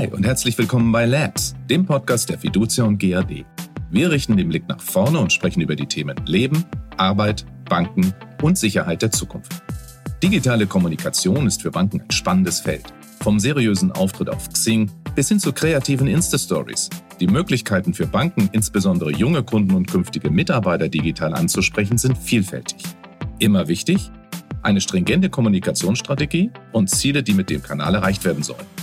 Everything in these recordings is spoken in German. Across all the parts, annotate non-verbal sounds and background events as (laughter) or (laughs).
Hi und herzlich willkommen bei Labs, dem Podcast der Fiducia und GAD. Wir richten den Blick nach vorne und sprechen über die Themen Leben, Arbeit, Banken und Sicherheit der Zukunft. Digitale Kommunikation ist für Banken ein spannendes Feld. Vom seriösen Auftritt auf Xing bis hin zu kreativen Insta-Stories. Die Möglichkeiten für Banken, insbesondere junge Kunden und künftige Mitarbeiter digital anzusprechen, sind vielfältig. Immer wichtig, eine stringente Kommunikationsstrategie und Ziele, die mit dem Kanal erreicht werden sollen.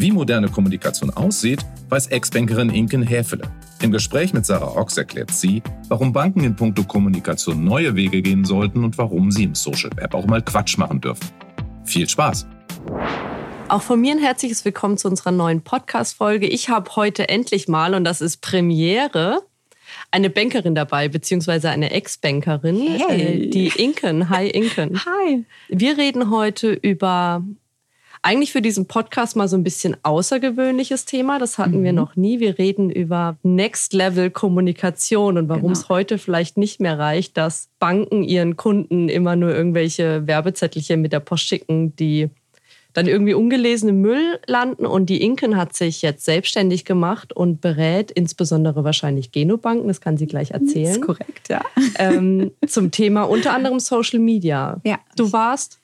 Wie moderne Kommunikation aussieht, weiß Ex-Bankerin Inken Häfele. Im Gespräch mit Sarah Ochs erklärt sie, warum Banken in puncto Kommunikation neue Wege gehen sollten und warum sie im Social Web auch mal Quatsch machen dürfen. Viel Spaß! Auch von mir ein herzliches Willkommen zu unserer neuen Podcast-Folge. Ich habe heute endlich mal, und das ist Premiere, eine Bankerin dabei, beziehungsweise eine Ex-Bankerin, hey. äh, die Inken. Hi, Inken. Hi. Wir reden heute über eigentlich für diesen Podcast mal so ein bisschen außergewöhnliches Thema. Das hatten mhm. wir noch nie. Wir reden über Next-Level-Kommunikation und warum genau. es heute vielleicht nicht mehr reicht, dass Banken ihren Kunden immer nur irgendwelche Werbezettelchen mit der Post schicken, die dann irgendwie ungelesen im Müll landen. Und die Inken hat sich jetzt selbstständig gemacht und berät insbesondere wahrscheinlich Genobanken, das kann sie gleich erzählen. Das ist korrekt, ja. Ähm, zum Thema unter anderem Social Media. Ja. Du warst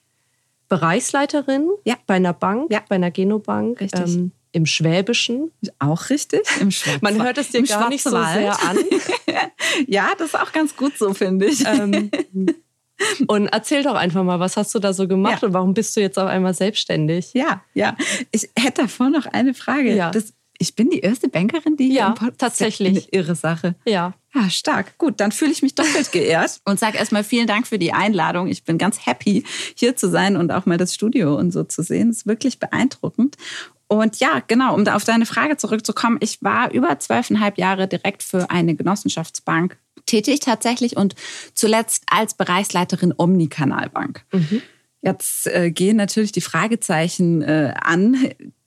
Bereichsleiterin ja. bei einer Bank, ja. bei einer Genobank. Richtig. Ähm, Im Schwäbischen. Auch richtig. Im Man hört es dir Im gar nicht so sehr an. (laughs) ja, das ist auch ganz gut so, finde ich. Ähm, und erzähl doch einfach mal, was hast du da so gemacht ja. und warum bist du jetzt auf einmal selbstständig? Ja, ja. Ich hätte davor noch eine Frage. Ja. Das, ich bin die erste Bankerin, die ja, hier im Podcast tatsächlich. Eine irre Sache. Ja. Ja, stark. Gut, dann fühle ich mich doppelt (laughs) geehrt und sage erstmal vielen Dank für die Einladung. Ich bin ganz happy, hier zu sein und auch mal das Studio und so zu sehen. Das ist wirklich beeindruckend. Und ja, genau, um auf deine Frage zurückzukommen, ich war über zwölfeinhalb Jahre direkt für eine Genossenschaftsbank tätig tatsächlich und zuletzt als Bereichsleiterin Omnikanalbank. Mhm. Jetzt äh, gehen natürlich die Fragezeichen äh, an.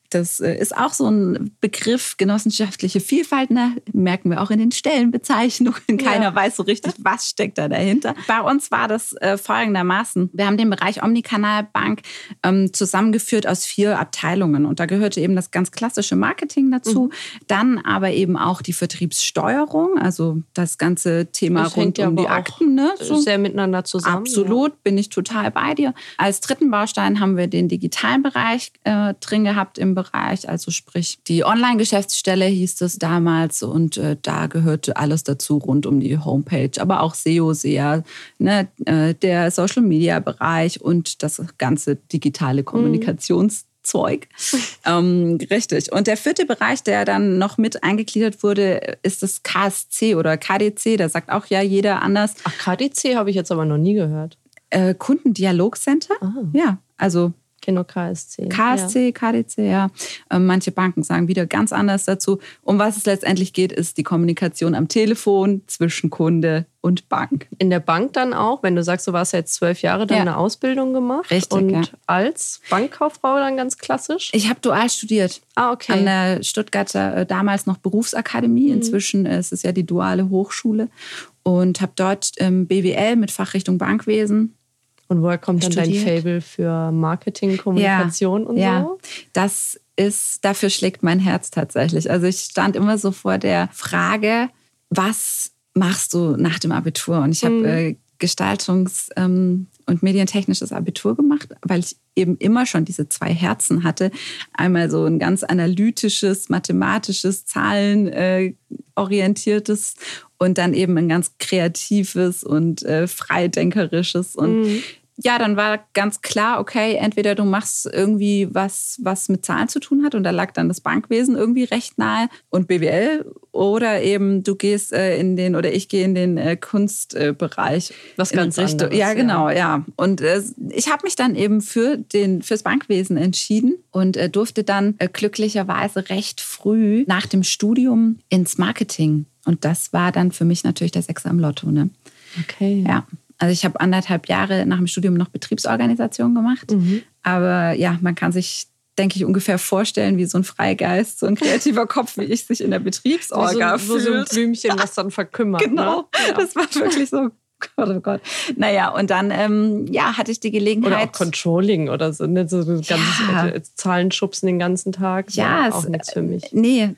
Das äh, ist auch so ein Begriff, genossenschaftliche Vielfalt, ne? merken wir auch in den Stellenbezeichnungen. Keiner ja. weiß so richtig, (laughs) was steckt da dahinter. Bei uns war das äh, folgendermaßen. Wir haben den Bereich Omnikanalbank ähm, zusammengeführt aus vier Abteilungen. Und da gehörte eben das ganz klassische Marketing dazu. Mhm. Dann aber eben auch die Vertriebssteuerung, also das ganze Thema das rund um die Akten. Ne? So. Sehr miteinander zusammen. Absolut, ja. bin ich total bei dir. Als dritten Baustein haben wir den digitalen Bereich äh, drin gehabt im Bereich, also sprich die Online-Geschäftsstelle hieß es damals und äh, da gehörte alles dazu rund um die Homepage, aber auch SEO, SEA, ne, äh, der Social-Media-Bereich und das ganze digitale Kommunikations- mhm. Zeug. ähm, richtig. Und der vierte Bereich, der dann noch mit eingegliedert wurde, ist das KSC oder KDC. Da sagt auch ja jeder anders. Ach, KDC habe ich jetzt aber noch nie gehört. Äh, Kundendialogcenter. Ah. Ja, also Genau, KSC. KSC, ja. KDC, ja. Ähm, manche Banken sagen wieder ganz anders dazu. Um was es letztendlich geht, ist die Kommunikation am Telefon zwischen Kunde und Bank. In der Bank dann auch, wenn du sagst, du warst jetzt zwölf Jahre, dann ja. eine Ausbildung gemacht. Richtig. Und ja. als Bankkauffrau dann ganz klassisch? Ich habe dual studiert. Ah, okay. An der Stuttgarter, äh, damals noch Berufsakademie. Mhm. Inzwischen ist es ja die duale Hochschule. Und habe dort ähm, BWL mit Fachrichtung Bankwesen und woher kommt dann studiert. dein Fable für Marketing, Kommunikation ja, und ja. so? Das ist, dafür schlägt mein Herz tatsächlich. Also ich stand immer so vor der Frage, was machst du nach dem Abitur? Und ich habe mhm. äh, Gestaltungs- ähm, und medientechnisches Abitur gemacht, weil ich eben immer schon diese zwei Herzen hatte. Einmal so ein ganz analytisches, mathematisches, zahlenorientiertes und dann eben ein ganz kreatives und äh, freidenkerisches. Und mhm. ja, dann war ganz klar, okay, entweder du machst irgendwie was, was mit Zahlen zu tun hat und da lag dann das Bankwesen irgendwie recht nahe und BWL oder eben du gehst äh, in den oder ich gehe in den äh, Kunstbereich. was ganz Richtung. Ja, genau, ja. ja. Und äh, ich habe mich dann eben für den fürs Bankwesen entschieden und äh, durfte dann äh, glücklicherweise recht früh nach dem Studium ins Marketing und das war dann für mich natürlich der Sechser im Lotto. Ne? Okay. Ja. Also ich habe anderthalb Jahre nach dem Studium noch Betriebsorganisation gemacht. Mhm. Aber ja, man kann sich, denke ich, ungefähr vorstellen, wie so ein Freigeist, so ein kreativer (laughs) Kopf wie ich sich in der Betriebsorga so, so, fühlt. So ein Blümchen, (laughs) was dann verkümmert. Genau, ne? ja. das war wirklich so Gott, oh Gott. Naja, und dann ähm, ja, hatte ich die Gelegenheit. Oder auch Controlling oder so, ne? so ganz ja. Äh, Zahlen schubsen den ganzen Tag. Ja, auch nichts für mich. Nee,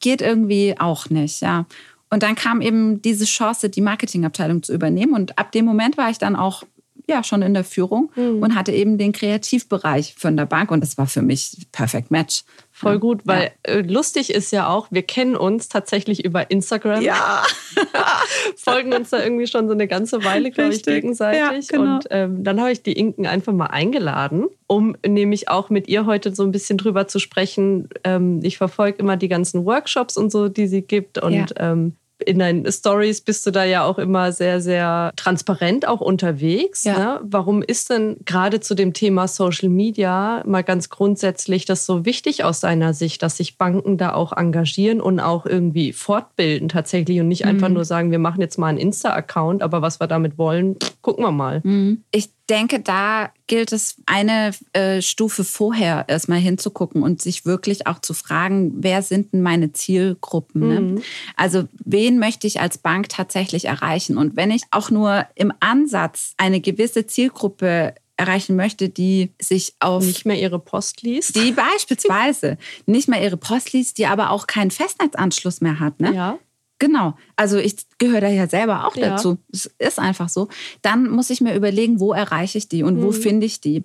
geht irgendwie auch nicht, ja. Und dann kam eben diese Chance, die Marketingabteilung zu übernehmen. Und ab dem Moment war ich dann auch ja schon in der Führung mhm. und hatte eben den Kreativbereich von der Bank und das war für mich perfekt Match. Voll gut, weil ja. Äh, lustig ist ja auch, wir kennen uns tatsächlich über Instagram. Ja. (laughs) Folgen uns da irgendwie schon so eine ganze Weile, glaube ich, gegenseitig. Ja, genau. Und ähm, dann habe ich die Inken einfach mal eingeladen, um nämlich auch mit ihr heute so ein bisschen drüber zu sprechen. Ähm, ich verfolge immer die ganzen Workshops und so, die sie gibt. Und ja. ähm, in deinen Stories bist du da ja auch immer sehr, sehr transparent auch unterwegs. Ja. Ne? Warum ist denn gerade zu dem Thema Social Media mal ganz grundsätzlich das so wichtig aus deiner Sicht, dass sich Banken da auch engagieren und auch irgendwie fortbilden tatsächlich und nicht mhm. einfach nur sagen, wir machen jetzt mal einen Insta-Account, aber was wir damit wollen, gucken wir mal. Mhm. Ich denke, da gilt es, eine äh, Stufe vorher erstmal hinzugucken und sich wirklich auch zu fragen, wer sind denn meine Zielgruppen? Ne? Mhm. Also wen möchte ich als Bank tatsächlich erreichen? Und wenn ich auch nur im Ansatz eine gewisse Zielgruppe erreichen möchte, die sich auf nicht mehr ihre Post liest, die beispielsweise (laughs) nicht mehr ihre Post liest, die aber auch keinen Festnetzanschluss mehr hat, ne? Ja. Genau. Also ich gehöre da ja selber auch ja. dazu. Es ist einfach so. Dann muss ich mir überlegen, wo erreiche ich die und mhm. wo finde ich die.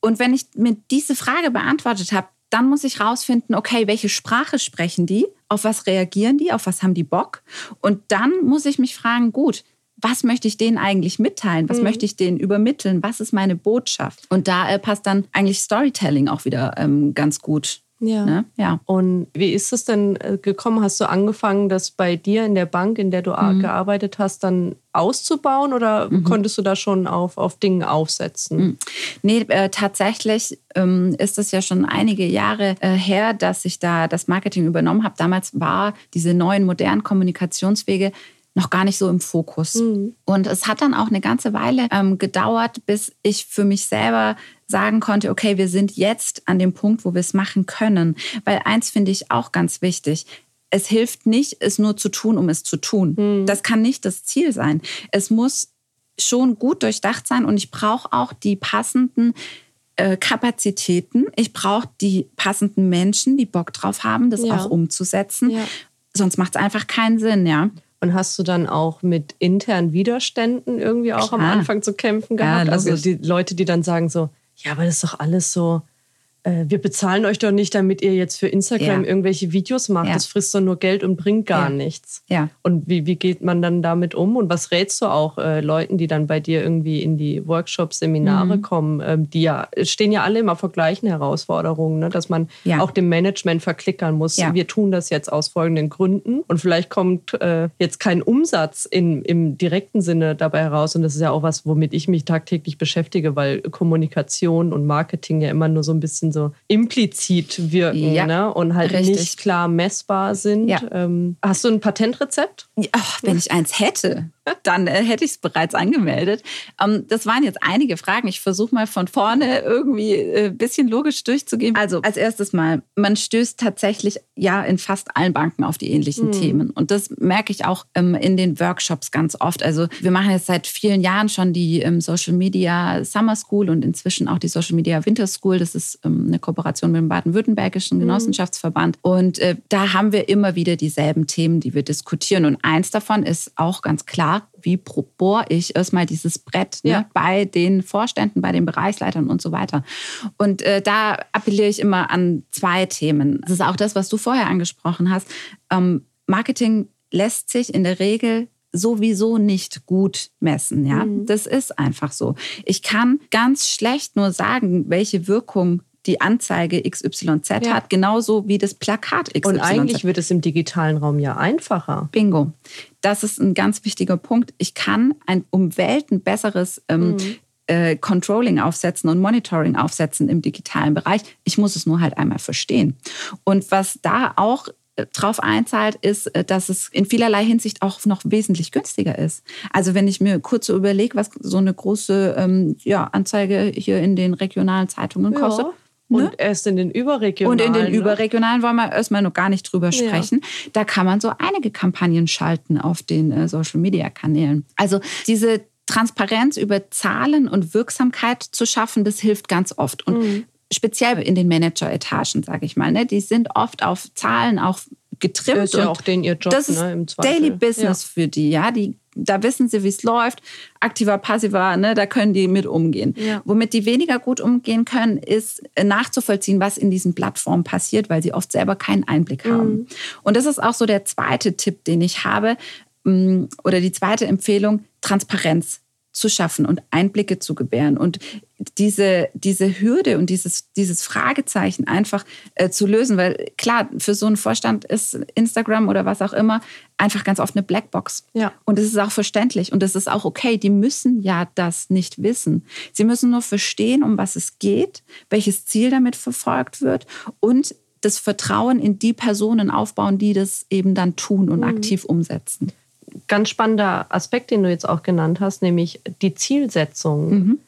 Und wenn ich mir diese Frage beantwortet habe, dann muss ich rausfinden, okay, welche Sprache sprechen die? Auf was reagieren die? Auf was haben die Bock? Und dann muss ich mich fragen, gut, was möchte ich denen eigentlich mitteilen? Was mhm. möchte ich denen übermitteln? Was ist meine Botschaft? Und da äh, passt dann eigentlich Storytelling auch wieder ähm, ganz gut ja. Ne? ja. Und wie ist es denn äh, gekommen? Hast du angefangen, das bei dir in der Bank, in der du mhm. gearbeitet hast, dann auszubauen oder mhm. konntest du da schon auf, auf Dinge aufsetzen? Mhm. Nee, äh, tatsächlich ähm, ist es ja schon einige Jahre äh, her, dass ich da das Marketing übernommen habe. Damals war diese neuen modernen Kommunikationswege noch gar nicht so im Fokus. Mhm. Und es hat dann auch eine ganze Weile ähm, gedauert, bis ich für mich selber sagen konnte, okay, wir sind jetzt an dem Punkt, wo wir es machen können. Weil eins finde ich auch ganz wichtig. Es hilft nicht, es nur zu tun, um es zu tun. Mhm. Das kann nicht das Ziel sein. Es muss schon gut durchdacht sein und ich brauche auch die passenden äh, Kapazitäten. Ich brauche die passenden Menschen, die Bock drauf haben, das ja. auch umzusetzen. Ja. Sonst macht es einfach keinen Sinn, ja. Und hast du dann auch mit internen Widerständen irgendwie auch Klar. am Anfang zu kämpfen gehabt? Ja, also die Leute, die dann sagen so, ja, aber das ist doch alles so, wir bezahlen euch doch nicht, damit ihr jetzt für Instagram ja. irgendwelche Videos macht. Ja. Das frisst doch nur Geld und bringt gar ja. nichts. Ja. Und wie, wie geht man dann damit um? Und was rätst du auch äh, Leuten, die dann bei dir irgendwie in die Workshops, Seminare mhm. kommen? Ähm, die ja stehen ja alle immer vor gleichen Herausforderungen, ne? dass man auch dem Management verklickern muss. Wir tun das jetzt aus folgenden Gründen. Und vielleicht kommt äh, jetzt kein Umsatz in, im direkten Sinne dabei heraus. Und das ist ja auch was, womit ich mich tagtäglich beschäftige, weil Kommunikation und Marketing ja immer nur so ein bisschen so so implizit wirken ja, ne? und halt richtig. nicht klar messbar sind. Ja. Ähm, hast du ein Patentrezept? Ja, wenn ich eins hätte dann äh, hätte ich es bereits angemeldet. Ähm, das waren jetzt einige Fragen. Ich versuche mal von vorne irgendwie ein äh, bisschen logisch durchzugehen. Also als erstes mal, man stößt tatsächlich ja in fast allen Banken auf die ähnlichen mhm. Themen. Und das merke ich auch ähm, in den Workshops ganz oft. Also wir machen jetzt seit vielen Jahren schon die ähm, Social Media Summer School und inzwischen auch die Social Media Winter School. Das ist ähm, eine Kooperation mit dem Baden-Württembergischen mhm. Genossenschaftsverband. Und äh, da haben wir immer wieder dieselben Themen, die wir diskutieren. Und eins davon ist auch ganz klar, wie bohre ich erstmal dieses Brett ne, ja. bei den Vorständen, bei den Bereichsleitern und so weiter. Und äh, da appelliere ich immer an zwei Themen. Das ist auch das, was du vorher angesprochen hast. Ähm, Marketing lässt sich in der Regel sowieso nicht gut messen. Ja, mhm. das ist einfach so. Ich kann ganz schlecht nur sagen, welche Wirkung die Anzeige XYZ ja. hat, genauso wie das Plakat XYZ. Und eigentlich wird es im digitalen Raum ja einfacher. Bingo. Das ist ein ganz wichtiger Punkt. Ich kann ein um Welten besseres ähm, mhm. äh, Controlling aufsetzen und Monitoring aufsetzen im digitalen Bereich. Ich muss es nur halt einmal verstehen. Und was da auch äh, drauf einzahlt, ist, äh, dass es in vielerlei Hinsicht auch noch wesentlich günstiger ist. Also wenn ich mir kurz so überlege, was so eine große ähm, ja, Anzeige hier in den regionalen Zeitungen kostet, Ne? Und erst in den überregionalen. Und in den ne? überregionalen wollen wir erstmal noch gar nicht drüber sprechen. Ja. Da kann man so einige Kampagnen schalten auf den äh, Social-Media-Kanälen. Also diese Transparenz über Zahlen und Wirksamkeit zu schaffen, das hilft ganz oft. Und mhm. speziell in den Manager-Etagen, sage ich mal, ne, die sind oft auf Zahlen auch getrimmt. Das ist ja auch den ihr Job, das ist ne, Daily Business ja. für die, ja. Die, da wissen sie, wie es läuft. Aktiver, passiver, ne, da können die mit umgehen. Ja. Womit die weniger gut umgehen können, ist nachzuvollziehen, was in diesen Plattformen passiert, weil sie oft selber keinen Einblick mhm. haben. Und das ist auch so der zweite Tipp, den ich habe, mm, oder die zweite Empfehlung, Transparenz zu schaffen und Einblicke zu gewähren und diese, diese Hürde und dieses, dieses Fragezeichen einfach äh, zu lösen. Weil klar, für so einen Vorstand ist Instagram oder was auch immer einfach ganz oft eine Blackbox. Ja. Und es ist auch verständlich und es ist auch okay. Die müssen ja das nicht wissen. Sie müssen nur verstehen, um was es geht, welches Ziel damit verfolgt wird und das Vertrauen in die Personen aufbauen, die das eben dann tun und mhm. aktiv umsetzen ganz spannender Aspekt, den du jetzt auch genannt hast, nämlich die Zielsetzung. Mhm.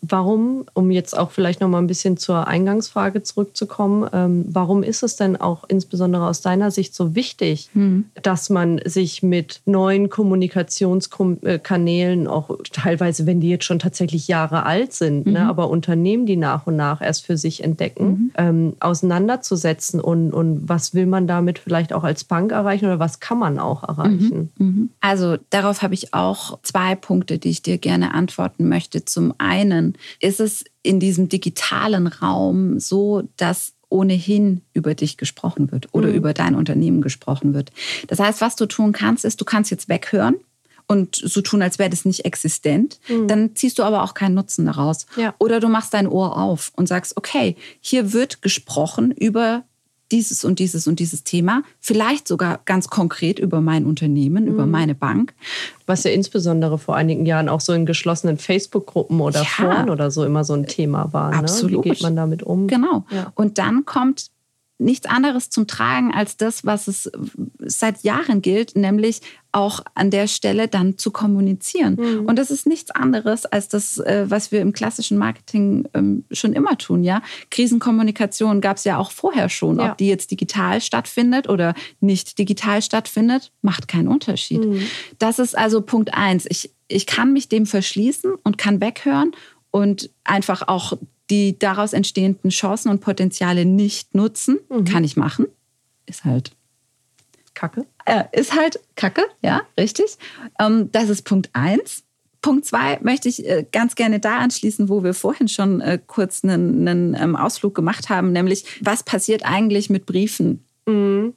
Warum, um jetzt auch vielleicht noch mal ein bisschen zur Eingangsfrage zurückzukommen, ähm, warum ist es denn auch insbesondere aus deiner Sicht so wichtig, mhm. dass man sich mit neuen Kommunikationskanälen, auch teilweise, wenn die jetzt schon tatsächlich Jahre alt sind, ne, mhm. ne, aber Unternehmen, die nach und nach erst für sich entdecken, mhm. ähm, auseinanderzusetzen und, und was will man damit vielleicht auch als Bank erreichen oder was kann man auch erreichen? Mhm. Mhm. Also darauf habe ich auch zwei Punkte, die ich dir gerne antworten möchte. Zum einen, ist es in diesem digitalen Raum so, dass ohnehin über dich gesprochen wird oder mhm. über dein Unternehmen gesprochen wird. Das heißt, was du tun kannst, ist, du kannst jetzt weghören und so tun, als wäre das nicht existent. Mhm. Dann ziehst du aber auch keinen Nutzen daraus. Ja. Oder du machst dein Ohr auf und sagst, okay, hier wird gesprochen über dieses und dieses und dieses Thema, vielleicht sogar ganz konkret über mein Unternehmen, mhm. über meine Bank. Was ja insbesondere vor einigen Jahren auch so in geschlossenen Facebook-Gruppen oder ja. Foren oder so immer so ein Thema war. Absolut. Ne? Wie geht man damit um? Genau. Ja. Und dann kommt nichts anderes zum Tragen als das, was es seit Jahren gilt, nämlich auch an der Stelle dann zu kommunizieren. Mhm. Und das ist nichts anderes als das, äh, was wir im klassischen Marketing ähm, schon immer tun. Ja, Krisenkommunikation gab es ja auch vorher schon. Ja. Ob die jetzt digital stattfindet oder nicht digital stattfindet, macht keinen Unterschied. Mhm. Das ist also Punkt eins. Ich, ich kann mich dem verschließen und kann weghören und einfach auch die daraus entstehenden Chancen und Potenziale nicht nutzen. Mhm. Kann ich machen. Ist halt Kacke. Äh, ist halt Kacke, ja, richtig. Ähm, das ist Punkt eins. Punkt zwei möchte ich äh, ganz gerne da anschließen, wo wir vorhin schon äh, kurz einen, einen ähm, Ausflug gemacht haben, nämlich was passiert eigentlich mit Briefen? Mhm.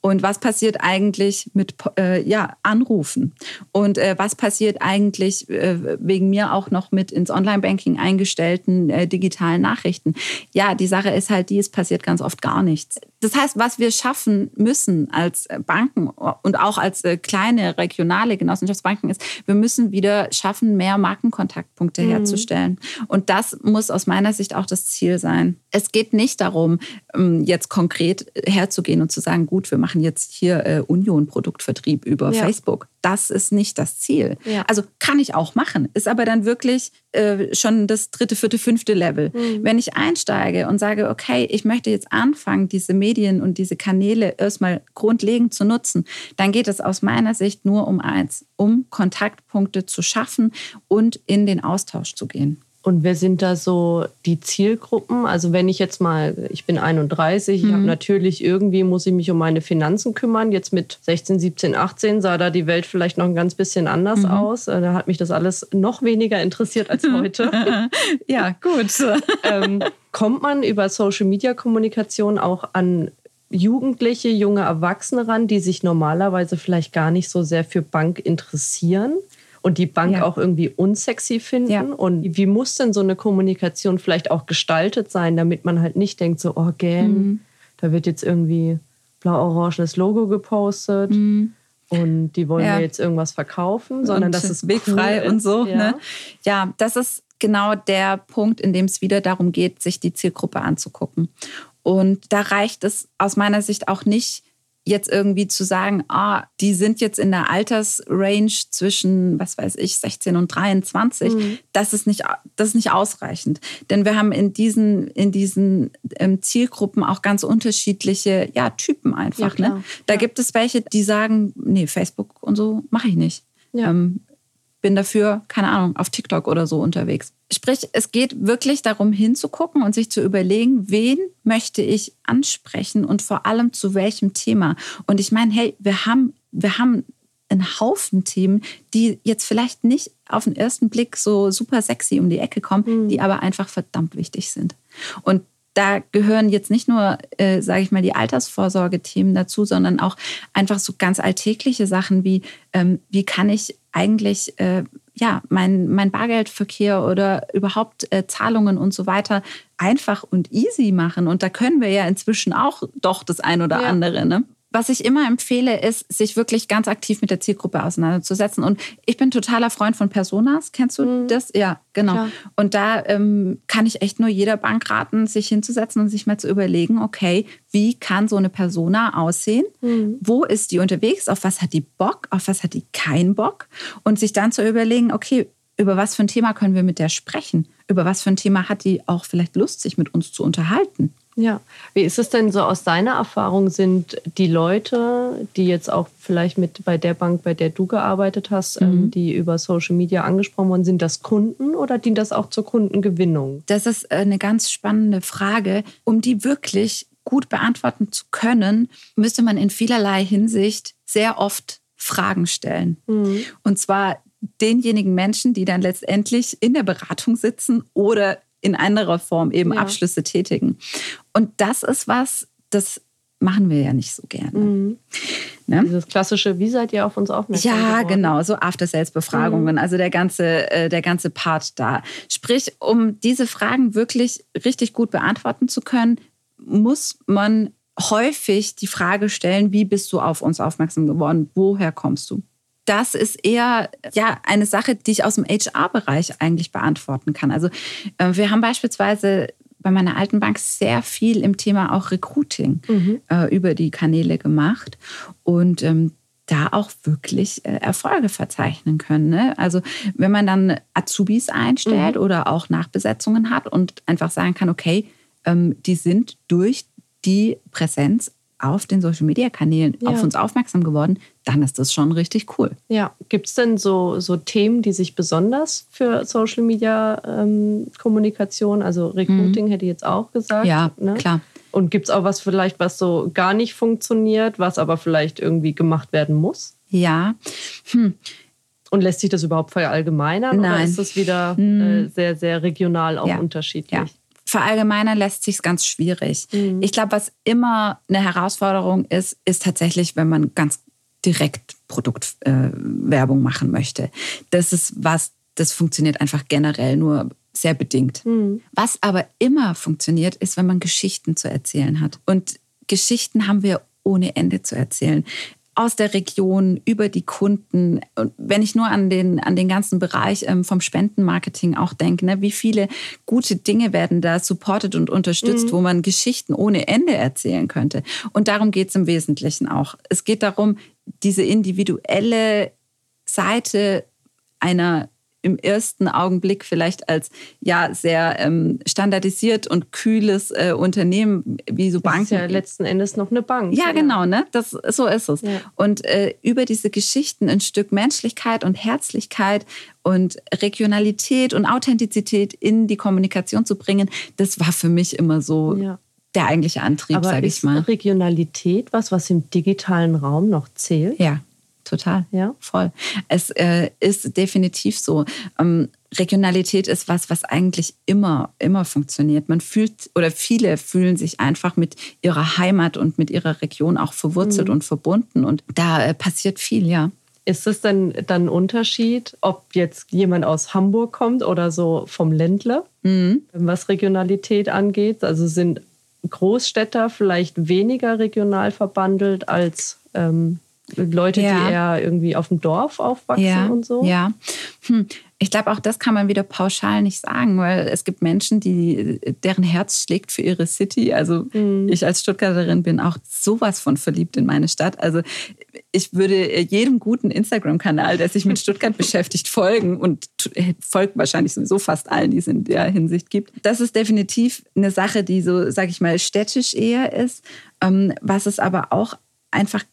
Und was passiert eigentlich mit äh, ja, Anrufen? Und äh, was passiert eigentlich äh, wegen mir auch noch mit ins Online-Banking eingestellten äh, digitalen Nachrichten? Ja, die Sache ist halt die, es passiert ganz oft gar nichts. Das heißt, was wir schaffen müssen als Banken und auch als äh, kleine regionale Genossenschaftsbanken ist, wir müssen wieder schaffen, mehr Markenkontaktpunkte mhm. herzustellen. Und das muss aus meiner Sicht auch das Ziel sein. Es geht nicht darum, ähm, jetzt konkret herzugehen und zu sagen, gut, wir machen machen jetzt hier äh, Union-Produktvertrieb über ja. Facebook. Das ist nicht das Ziel. Ja. Also kann ich auch machen, ist aber dann wirklich äh, schon das dritte, vierte, fünfte Level. Mhm. Wenn ich einsteige und sage, okay, ich möchte jetzt anfangen, diese Medien und diese Kanäle erstmal grundlegend zu nutzen, dann geht es aus meiner Sicht nur um eins, um Kontaktpunkte zu schaffen und in den Austausch zu gehen. Und wer sind da so die Zielgruppen? Also wenn ich jetzt mal, ich bin 31, mhm. ich habe natürlich irgendwie, muss ich mich um meine Finanzen kümmern. Jetzt mit 16, 17, 18 sah da die Welt vielleicht noch ein ganz bisschen anders mhm. aus. Äh, da hat mich das alles noch weniger interessiert als heute. (laughs) ja, gut. (laughs) ähm, kommt man über Social-Media-Kommunikation auch an Jugendliche, junge Erwachsene ran, die sich normalerweise vielleicht gar nicht so sehr für Bank interessieren? Und die Bank ja. auch irgendwie unsexy finden? Ja. Und wie muss denn so eine Kommunikation vielleicht auch gestaltet sein, damit man halt nicht denkt, so, oh, gähn, mhm. da wird jetzt irgendwie blau-orangenes Logo gepostet. Mhm. Und die wollen ja. mir jetzt irgendwas verkaufen, sondern und das ist wegfrei cool und so. Ja. Ne? ja, das ist genau der Punkt, in dem es wieder darum geht, sich die Zielgruppe anzugucken. Und da reicht es aus meiner Sicht auch nicht, jetzt irgendwie zu sagen, ah, die sind jetzt in der Altersrange zwischen, was weiß ich, 16 und 23, mhm. das, ist nicht, das ist nicht ausreichend. Denn wir haben in diesen, in diesen ähm, Zielgruppen auch ganz unterschiedliche ja, Typen einfach. Ja, ne? Da ja. gibt es welche, die sagen, nee, Facebook und so mache ich nicht. Ja. Ähm, bin dafür, keine Ahnung, auf TikTok oder so unterwegs. Sprich, es geht wirklich darum hinzugucken und sich zu überlegen, wen möchte ich ansprechen und vor allem zu welchem Thema. Und ich meine, hey, wir haben, wir haben einen Haufen Themen, die jetzt vielleicht nicht auf den ersten Blick so super sexy um die Ecke kommen, mhm. die aber einfach verdammt wichtig sind. Und da gehören jetzt nicht nur, äh, sage ich mal, die Altersvorsorgethemen dazu, sondern auch einfach so ganz alltägliche Sachen wie, ähm, wie kann ich eigentlich äh, ja, mein, mein Bargeldverkehr oder überhaupt äh, Zahlungen und so weiter einfach und easy machen. Und da können wir ja inzwischen auch doch das ein oder ja. andere. Ne? Was ich immer empfehle, ist, sich wirklich ganz aktiv mit der Zielgruppe auseinanderzusetzen. Und ich bin totaler Freund von Personas. Kennst du mhm. das? Ja, genau. Klar. Und da ähm, kann ich echt nur jeder Bank raten, sich hinzusetzen und sich mal zu überlegen, okay, wie kann so eine Persona aussehen? Mhm. Wo ist die unterwegs? Auf was hat die Bock? Auf was hat die keinen Bock? Und sich dann zu überlegen, okay, über was für ein Thema können wir mit der sprechen? Über was für ein Thema hat die auch vielleicht Lust, sich mit uns zu unterhalten? Ja, wie ist es denn so aus deiner Erfahrung? Sind die Leute, die jetzt auch vielleicht mit bei der Bank, bei der du gearbeitet hast, ähm, mhm. die über Social Media angesprochen wurden, sind das Kunden oder dient das auch zur Kundengewinnung? Das ist äh, eine ganz spannende Frage. Um die wirklich gut beantworten zu können, müsste man in vielerlei Hinsicht sehr oft Fragen stellen. Mhm. Und zwar denjenigen Menschen, die dann letztendlich in der Beratung sitzen oder in anderer Form eben ja. Abschlüsse tätigen. Und das ist was, das machen wir ja nicht so gerne. Mhm. Ne? Dieses klassische, wie seid ihr auf uns aufmerksam Ja, geworden? genau, so After-Sales-Befragungen, mhm. also der ganze, äh, der ganze Part da. Sprich, um diese Fragen wirklich richtig gut beantworten zu können, muss man häufig die Frage stellen, wie bist du auf uns aufmerksam geworden? Woher kommst du? Das ist eher ja eine Sache, die ich aus dem HR-Bereich eigentlich beantworten kann. Also äh, wir haben beispielsweise bei meiner alten Bank sehr viel im Thema auch Recruiting mhm. äh, über die Kanäle gemacht und ähm, da auch wirklich äh, Erfolge verzeichnen können. Ne? Also wenn man dann Azubis einstellt mhm. oder auch Nachbesetzungen hat und einfach sagen kann, okay, ähm, die sind durch die Präsenz auf den Social-Media-Kanälen ja. auf uns aufmerksam geworden, dann ist das schon richtig cool. Ja, gibt es denn so, so Themen, die sich besonders für Social-Media-Kommunikation, ähm, also Recruiting mhm. hätte ich jetzt auch gesagt. Ja, ne? klar. Und gibt es auch was vielleicht, was so gar nicht funktioniert, was aber vielleicht irgendwie gemacht werden muss? Ja. Hm. Und lässt sich das überhaupt verallgemeinern? Nein. Oder ist das wieder hm. äh, sehr, sehr regional auch ja. unterschiedlich? Ja verallgemeinern lässt sich ganz schwierig. Mhm. Ich glaube, was immer eine Herausforderung ist, ist tatsächlich, wenn man ganz direkt Produktwerbung äh, machen möchte. Das ist was, das funktioniert einfach generell nur sehr bedingt. Mhm. Was aber immer funktioniert, ist, wenn man Geschichten zu erzählen hat. Und Geschichten haben wir ohne Ende zu erzählen aus der Region, über die Kunden. Und wenn ich nur an den, an den ganzen Bereich ähm, vom Spendenmarketing auch denke, ne, wie viele gute Dinge werden da supported und unterstützt, mhm. wo man Geschichten ohne Ende erzählen könnte. Und darum geht es im Wesentlichen auch. Es geht darum, diese individuelle Seite einer im ersten Augenblick vielleicht als ja sehr ähm, standardisiert und kühles äh, Unternehmen wie so Banken. Das ist ja letzten Endes noch eine Bank. Ja, genau, ne? Das, so ist es. Ja. Und äh, über diese Geschichten ein Stück Menschlichkeit und Herzlichkeit und Regionalität und Authentizität in die Kommunikation zu bringen, das war für mich immer so ja. der eigentliche Antrieb, sage ich mal. Regionalität was, was im digitalen Raum noch zählt? Ja total, ja, voll. Es äh, ist definitiv so. Ähm, Regionalität ist was, was eigentlich immer, immer funktioniert. Man fühlt oder viele fühlen sich einfach mit ihrer Heimat und mit ihrer Region auch verwurzelt mhm. und verbunden. Und da äh, passiert viel, ja. Ist es denn dann ein Unterschied, ob jetzt jemand aus Hamburg kommt oder so vom Ländler, mhm. was Regionalität angeht? Also sind Großstädter vielleicht weniger regional verbandelt als ähm, Leute, ja. die eher irgendwie auf dem Dorf aufwachsen ja. und so? Ja. Hm. Ich glaube, auch das kann man wieder pauschal nicht sagen, weil es gibt Menschen, die, deren Herz schlägt für ihre City. Also mhm. ich als Stuttgarterin bin auch sowas von verliebt in meine Stadt. Also ich würde jedem guten Instagram-Kanal, der sich mit (laughs) Stuttgart beschäftigt, folgen und folgt wahrscheinlich sowieso fast allen, die es in der Hinsicht gibt. Das ist definitiv eine Sache, die so, sage ich mal, städtisch eher ist. Ähm, was es aber auch einfach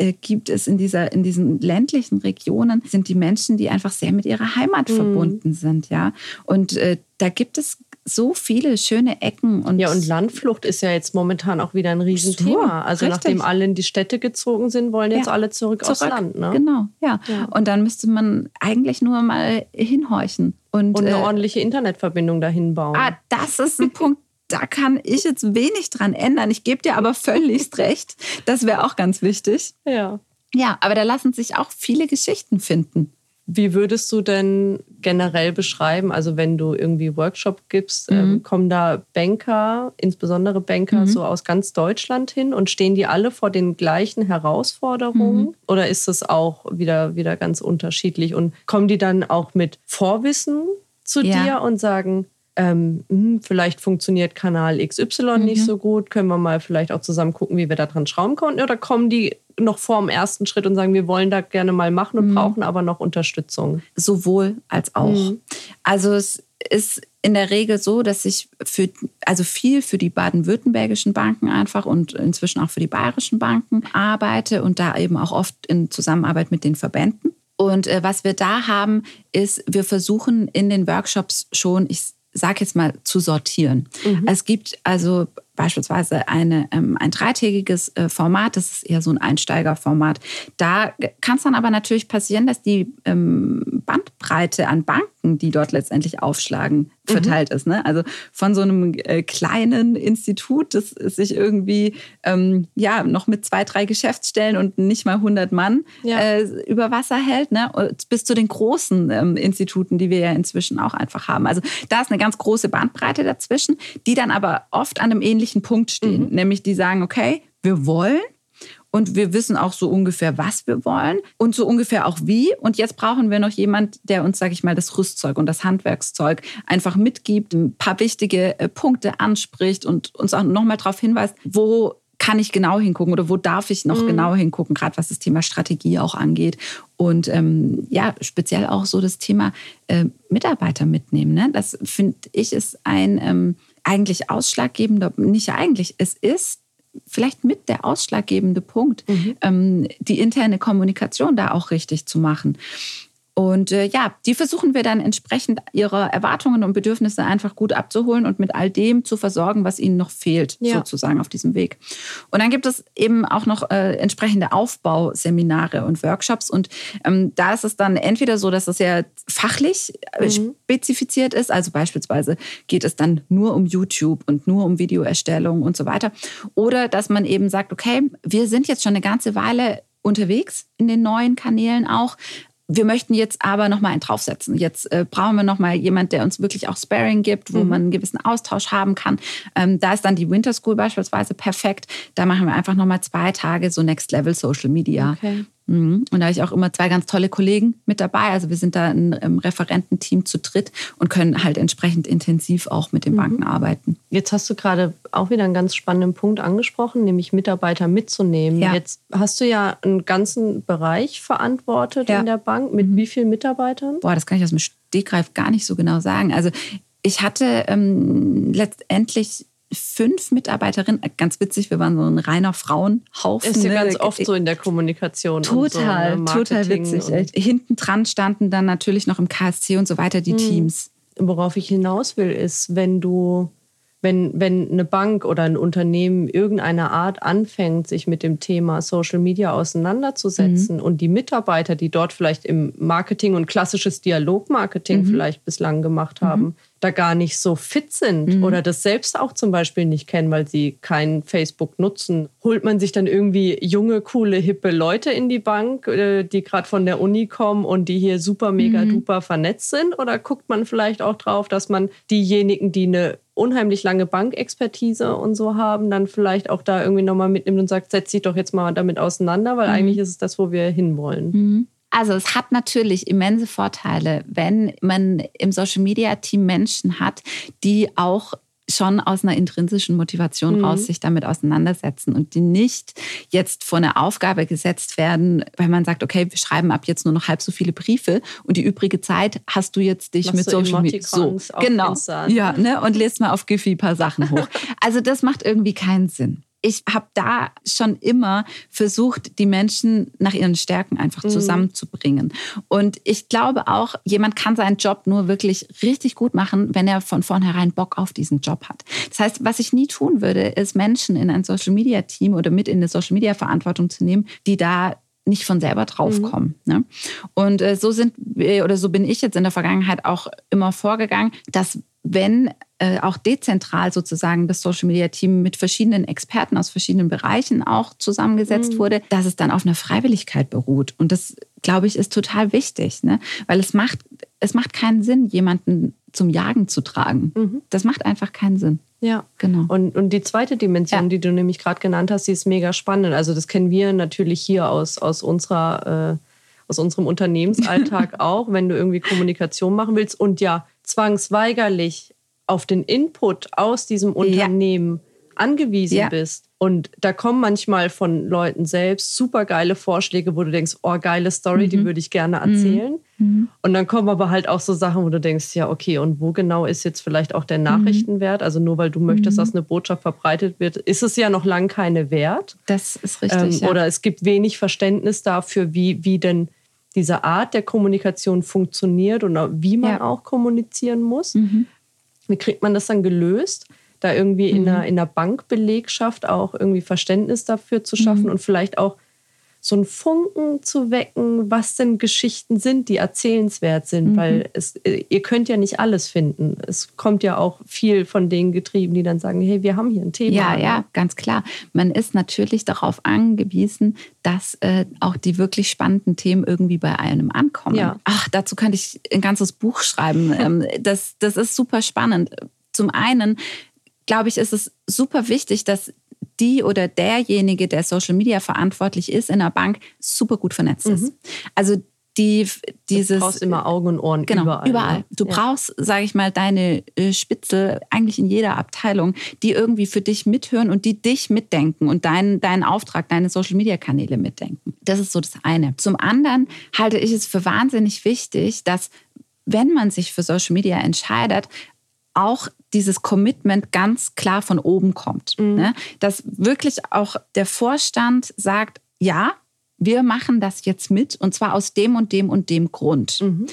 äh, gibt es in, dieser, in diesen ländlichen Regionen, sind die Menschen, die einfach sehr mit ihrer Heimat mhm. verbunden sind. Ja? Und äh, da gibt es so viele schöne Ecken. Und ja, und Landflucht ist ja jetzt momentan auch wieder ein Riesenthema. also richtig. nachdem alle in die Städte gezogen sind, wollen jetzt ja, alle zurück, zurück, aufs Land. Ne? Genau, ja. ja. Und dann müsste man eigentlich nur mal hinhorchen. Und, und eine äh, ordentliche Internetverbindung dahin bauen. Ah, das ist ein Punkt, da kann ich jetzt wenig dran ändern. Ich gebe dir aber völligst (laughs) recht. Das wäre auch ganz wichtig. Ja. Ja, aber da lassen sich auch viele Geschichten finden. Wie würdest du denn generell beschreiben, also wenn du irgendwie Workshop gibst, mhm. ähm, kommen da Banker, insbesondere Banker mhm. so aus ganz Deutschland hin und stehen die alle vor den gleichen Herausforderungen? Mhm. Oder ist das auch wieder, wieder ganz unterschiedlich? Und kommen die dann auch mit Vorwissen zu ja. dir und sagen, ähm, hm, vielleicht funktioniert Kanal XY mhm. nicht so gut, können wir mal vielleicht auch zusammen gucken, wie wir da dran schrauben konnten? Oder kommen die noch vor dem ersten Schritt und sagen, wir wollen da gerne mal machen und mhm. brauchen aber noch Unterstützung? Sowohl als auch. Mhm. Also es ist in der Regel so, dass ich für, also viel für die baden-württembergischen Banken einfach und inzwischen auch für die bayerischen Banken arbeite und da eben auch oft in Zusammenarbeit mit den Verbänden. Und äh, was wir da haben, ist, wir versuchen in den Workshops schon, ich sag jetzt mal, zu sortieren. Mhm. Es gibt also beispielsweise eine, ähm, ein dreitägiges äh, Format, das ist eher so ein Einsteigerformat. Da kann es dann aber natürlich passieren, dass die ähm, Bandbreite an Banken, die dort letztendlich aufschlagen, mhm. verteilt mhm. ist. Ne? Also von so einem äh, kleinen Institut, das sich irgendwie ähm, ja noch mit zwei, drei Geschäftsstellen und nicht mal 100 Mann ja. äh, über Wasser hält, ne? bis zu den großen ähm, Instituten, die wir ja inzwischen auch einfach haben. Also da ist eine ganz große Bandbreite dazwischen, die dann aber oft an einem ähnlichen ähnlichen Punkt stehen, mhm. nämlich die sagen, okay, wir wollen und wir wissen auch so ungefähr, was wir wollen und so ungefähr auch wie. Und jetzt brauchen wir noch jemand, der uns, sage ich mal, das Rüstzeug und das Handwerkszeug einfach mitgibt, ein paar wichtige äh, Punkte anspricht und uns auch nochmal darauf hinweist, wo kann ich genau hingucken oder wo darf ich noch mhm. genau hingucken, gerade was das Thema Strategie auch angeht. Und ähm, ja, speziell auch so das Thema äh, Mitarbeiter mitnehmen. Ne? Das finde ich ist ein ähm, eigentlich ausschlaggebender, nicht eigentlich, es ist vielleicht mit der ausschlaggebende Punkt, mhm. ähm, die interne Kommunikation da auch richtig zu machen. Und äh, ja, die versuchen wir dann entsprechend ihrer Erwartungen und Bedürfnisse einfach gut abzuholen und mit all dem zu versorgen, was ihnen noch fehlt, ja. sozusagen auf diesem Weg. Und dann gibt es eben auch noch äh, entsprechende Aufbauseminare und Workshops. Und ähm, da ist es dann entweder so, dass es ja fachlich äh, mhm. spezifiziert ist. Also beispielsweise geht es dann nur um YouTube und nur um Videoerstellung und so weiter. Oder dass man eben sagt, okay, wir sind jetzt schon eine ganze Weile unterwegs in den neuen Kanälen auch wir möchten jetzt aber noch mal einen draufsetzen. Jetzt äh, brauchen wir noch mal jemand, der uns wirklich auch Sparing gibt, wo mhm. man einen gewissen Austausch haben kann. Ähm, da ist dann die Winter School beispielsweise perfekt. Da machen wir einfach noch mal zwei Tage so Next Level Social Media. Okay. Mhm. Und da habe ich auch immer zwei ganz tolle Kollegen mit dabei. Also wir sind da ein, ein Referententeam zu dritt und können halt entsprechend intensiv auch mit den mhm. Banken arbeiten. Jetzt hast du gerade auch wieder einen ganz spannenden Punkt angesprochen, nämlich Mitarbeiter mitzunehmen. Ja. Jetzt hast du ja einen ganzen Bereich verantwortet ja. in der Bank. Mit mhm. wie vielen Mitarbeitern? Boah, das kann ich aus dem Stegreif gar nicht so genau sagen. Also ich hatte ähm, letztendlich fünf Mitarbeiterinnen, ganz witzig, wir waren so ein reiner Frauenhaufen. Ist ja ne? ganz oft so in der Kommunikation. Total, so, ne? total witzig. Hinten dran standen dann natürlich noch im KSC und so weiter die hm. Teams. Worauf ich hinaus will, ist, wenn du, wenn, wenn eine Bank oder ein Unternehmen irgendeiner Art anfängt, sich mit dem Thema Social Media auseinanderzusetzen mhm. und die Mitarbeiter, die dort vielleicht im Marketing und klassisches Dialogmarketing mhm. vielleicht bislang gemacht haben, mhm da gar nicht so fit sind mhm. oder das selbst auch zum Beispiel nicht kennen, weil sie kein Facebook nutzen. Holt man sich dann irgendwie junge, coole, hippe Leute in die Bank, äh, die gerade von der Uni kommen und die hier super, mega, mhm. duper vernetzt sind? Oder guckt man vielleicht auch drauf, dass man diejenigen, die eine unheimlich lange Bankexpertise und so haben, dann vielleicht auch da irgendwie nochmal mitnimmt und sagt, setz dich doch jetzt mal damit auseinander, weil mhm. eigentlich ist es das, wo wir hinwollen. Also es hat natürlich immense Vorteile, wenn man im Social Media Team Menschen hat, die auch schon aus einer intrinsischen Motivation mhm. raus sich damit auseinandersetzen und die nicht jetzt vor eine Aufgabe gesetzt werden, weil man sagt, okay, wir schreiben ab jetzt nur noch halb so viele Briefe und die übrige Zeit hast du jetzt dich Machst mit Social Media so genau ja ne und lest mal auf Giphy ein paar Sachen hoch. (laughs) also das macht irgendwie keinen Sinn ich habe da schon immer versucht, die Menschen nach ihren Stärken einfach mhm. zusammenzubringen. Und ich glaube auch, jemand kann seinen Job nur wirklich richtig gut machen, wenn er von vornherein Bock auf diesen Job hat. Das heißt, was ich nie tun würde, ist Menschen in ein Social Media Team oder mit in eine Social Media Verantwortung zu nehmen, die da nicht von selber draufkommen. Mhm. Ne? Und äh, so sind oder so bin ich jetzt in der Vergangenheit auch immer vorgegangen, dass wenn äh, auch dezentral sozusagen das Social Media Team mit verschiedenen Experten aus verschiedenen Bereichen auch zusammengesetzt mhm. wurde, dass es dann auf einer Freiwilligkeit beruht. Und das, glaube ich, ist total wichtig, ne? weil es macht, es macht keinen Sinn, jemanden zum Jagen zu tragen. Mhm. Das macht einfach keinen Sinn. Ja, genau. Und, und die zweite Dimension, ja. die du nämlich gerade genannt hast, die ist mega spannend. Also das kennen wir natürlich hier aus, aus unserer äh, aus unserem Unternehmensalltag (laughs) auch, wenn du irgendwie Kommunikation machen willst und ja zwangsweigerlich auf den Input aus diesem Unternehmen ja. angewiesen ja. bist. Und da kommen manchmal von Leuten selbst super geile Vorschläge, wo du denkst, oh, geile Story, mhm. die würde ich gerne mhm. erzählen. Mhm. Und dann kommen aber halt auch so Sachen, wo du denkst, ja, okay, und wo genau ist jetzt vielleicht auch der mhm. Nachrichtenwert? Also nur weil du möchtest, mhm. dass eine Botschaft verbreitet wird, ist es ja noch lang keine wert. Das ist richtig. Ähm, ja. Oder es gibt wenig Verständnis dafür, wie, wie denn diese Art der Kommunikation funktioniert und wie man ja. auch kommunizieren muss. Mhm. Wie kriegt man das dann gelöst? Da irgendwie mhm. in, einer, in einer Bankbelegschaft auch irgendwie Verständnis dafür zu schaffen mhm. und vielleicht auch so einen Funken zu wecken, was denn Geschichten sind, die erzählenswert sind, mhm. weil es, äh, ihr könnt ja nicht alles finden. Es kommt ja auch viel von denen getrieben, die dann sagen, hey, wir haben hier ein Thema. Ja, ja, ganz klar. Man ist natürlich darauf angewiesen, dass äh, auch die wirklich spannenden Themen irgendwie bei einem ankommen. Ja. Ach, dazu könnte ich ein ganzes Buch schreiben. (laughs) Ähm, das, das ist super spannend. Zum einen glaube ich, ist es super wichtig, dass die oder derjenige, der Social Media verantwortlich ist in der Bank, super gut vernetzt mhm. ist. Also die, dieses. Du brauchst immer Augen und Ohren genau, überall. überall. Ne? Du ja. brauchst, sage ich mal, deine äh, Spitze eigentlich in jeder Abteilung, die irgendwie für dich mithören und die dich mitdenken und deinen, deinen Auftrag, deine Social-Media-Kanäle mitdenken. Das ist so das eine. Zum anderen halte ich es für wahnsinnig wichtig, dass wenn man sich für Social Media entscheidet, auch dieses Commitment ganz klar von oben kommt. Mhm. Ne? Dass wirklich auch der Vorstand sagt, ja, wir machen das jetzt mit und zwar aus dem und dem und dem Grund. Mhm.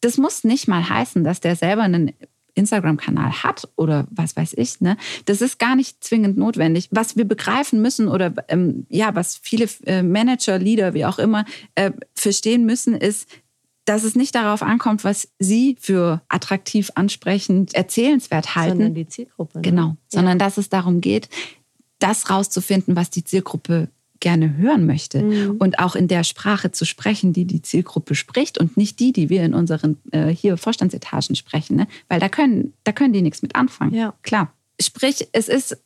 Das muss nicht mal heißen, dass der selber einen Instagram-Kanal hat oder was weiß ich. Ne? Das ist gar nicht zwingend notwendig. Was wir begreifen müssen oder ähm, ja, was viele äh, Manager, Leader, wie auch immer, äh, verstehen müssen, ist, dass es nicht darauf ankommt, was Sie für attraktiv, ansprechend, erzählenswert halten. Sondern die Zielgruppe. Ne? Genau, sondern dass es darum geht, das rauszufinden, was die Zielgruppe gerne hören möchte mhm. und auch in der Sprache zu sprechen, die die Zielgruppe spricht und nicht die, die wir in unseren äh, hier Vorstandsetagen sprechen, ne? weil da können, da können die nichts mit anfangen. Ja. Klar. Sprich, es ist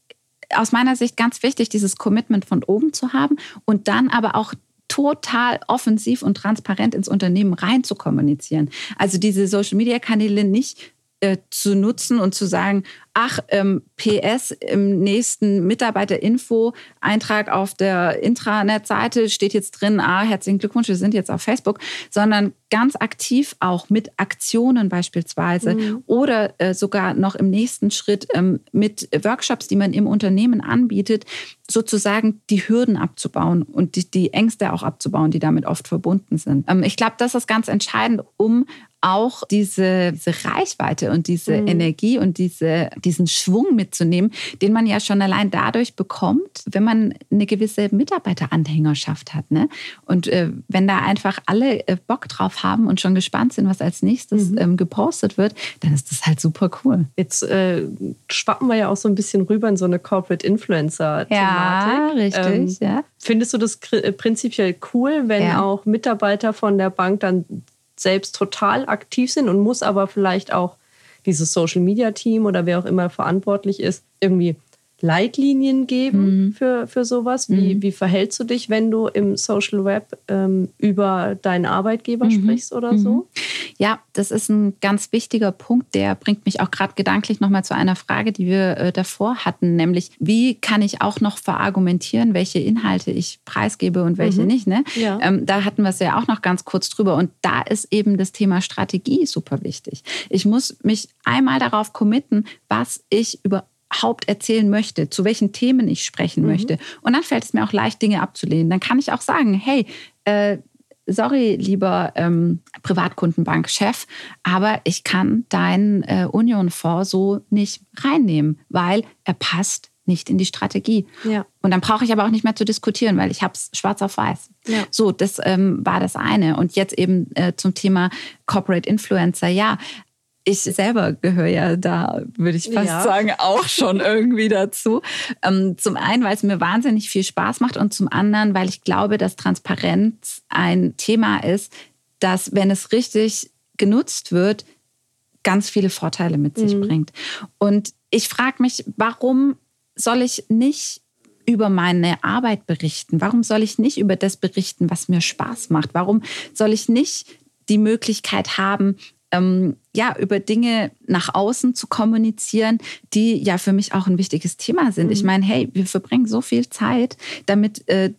aus meiner Sicht ganz wichtig, dieses Commitment von oben zu haben und dann aber auch total offensiv und transparent ins Unternehmen rein zu kommunizieren. Also diese Social-Media-Kanäle nicht äh, zu nutzen und zu sagen, ach, ähm, PS im nächsten Mitarbeiterinfo-Eintrag auf der Intranet-Seite steht jetzt drin, ah, herzlichen Glückwunsch, wir sind jetzt auf Facebook, sondern ganz aktiv auch mit Aktionen beispielsweise mhm. oder äh, sogar noch im nächsten Schritt ähm, mit Workshops, die man im Unternehmen anbietet, sozusagen die Hürden abzubauen und die, die Ängste auch abzubauen, die damit oft verbunden sind. Ähm, ich glaube, das ist ganz entscheidend, um auch diese, diese Reichweite und diese mhm. Energie und diese, diesen Schwung mitzunehmen, den man ja schon allein dadurch bekommt, wenn man eine gewisse Mitarbeiteranhängerschaft hat. Ne? Und äh, wenn da einfach alle äh, Bock drauf haben und schon gespannt sind, was als nächstes mhm. ähm, gepostet wird, dann ist das halt super cool. Jetzt äh, schwappen wir ja auch so ein bisschen rüber in so eine Corporate Influencer-Thematik. Ja, richtig, ähm, ja. Findest du das äh, prinzipiell cool, wenn ja. auch Mitarbeiter von der Bank dann selbst total aktiv sind und muss aber vielleicht auch dieses Social Media Team oder wer auch immer verantwortlich ist, irgendwie Leitlinien geben mhm. für, für sowas? Wie, mhm. wie verhältst du dich, wenn du im Social Web ähm, über deinen Arbeitgeber mhm. sprichst oder so? Ja, das ist ein ganz wichtiger Punkt. Der bringt mich auch gerade gedanklich nochmal zu einer Frage, die wir äh, davor hatten, nämlich wie kann ich auch noch verargumentieren, welche Inhalte ich preisgebe und welche mhm. nicht. Ne? Ja. Ähm, da hatten wir es ja auch noch ganz kurz drüber. Und da ist eben das Thema Strategie super wichtig. Ich muss mich einmal darauf committen, was ich über Haupt erzählen möchte, zu welchen Themen ich sprechen mhm. möchte. Und dann fällt es mir auch leicht, Dinge abzulehnen. Dann kann ich auch sagen, hey, äh, sorry, lieber ähm, Privatkundenbank-Chef, aber ich kann deinen äh, Union-Fonds so nicht reinnehmen, weil er passt nicht in die Strategie. Ja. Und dann brauche ich aber auch nicht mehr zu diskutieren, weil ich habe es schwarz auf weiß. Ja. So, das ähm, war das eine. Und jetzt eben äh, zum Thema Corporate Influencer. Ja, ich selber gehöre ja da, würde ich fast ja. sagen, auch schon irgendwie dazu. Ähm, zum einen, weil es mir wahnsinnig viel Spaß macht und zum anderen, weil ich glaube, dass Transparenz ein Thema ist, das, wenn es richtig genutzt wird, ganz viele Vorteile mit sich mhm. bringt. Und ich frage mich, warum soll ich nicht über meine Arbeit berichten? Warum soll ich nicht über das berichten, was mir Spaß macht? Warum soll ich nicht die Möglichkeit haben, ähm, ja, über Dinge nach außen zu kommunizieren, die ja für mich auch ein wichtiges Thema sind. Mhm. Ich meine, hey, wir verbringen so viel Zeit, damit äh,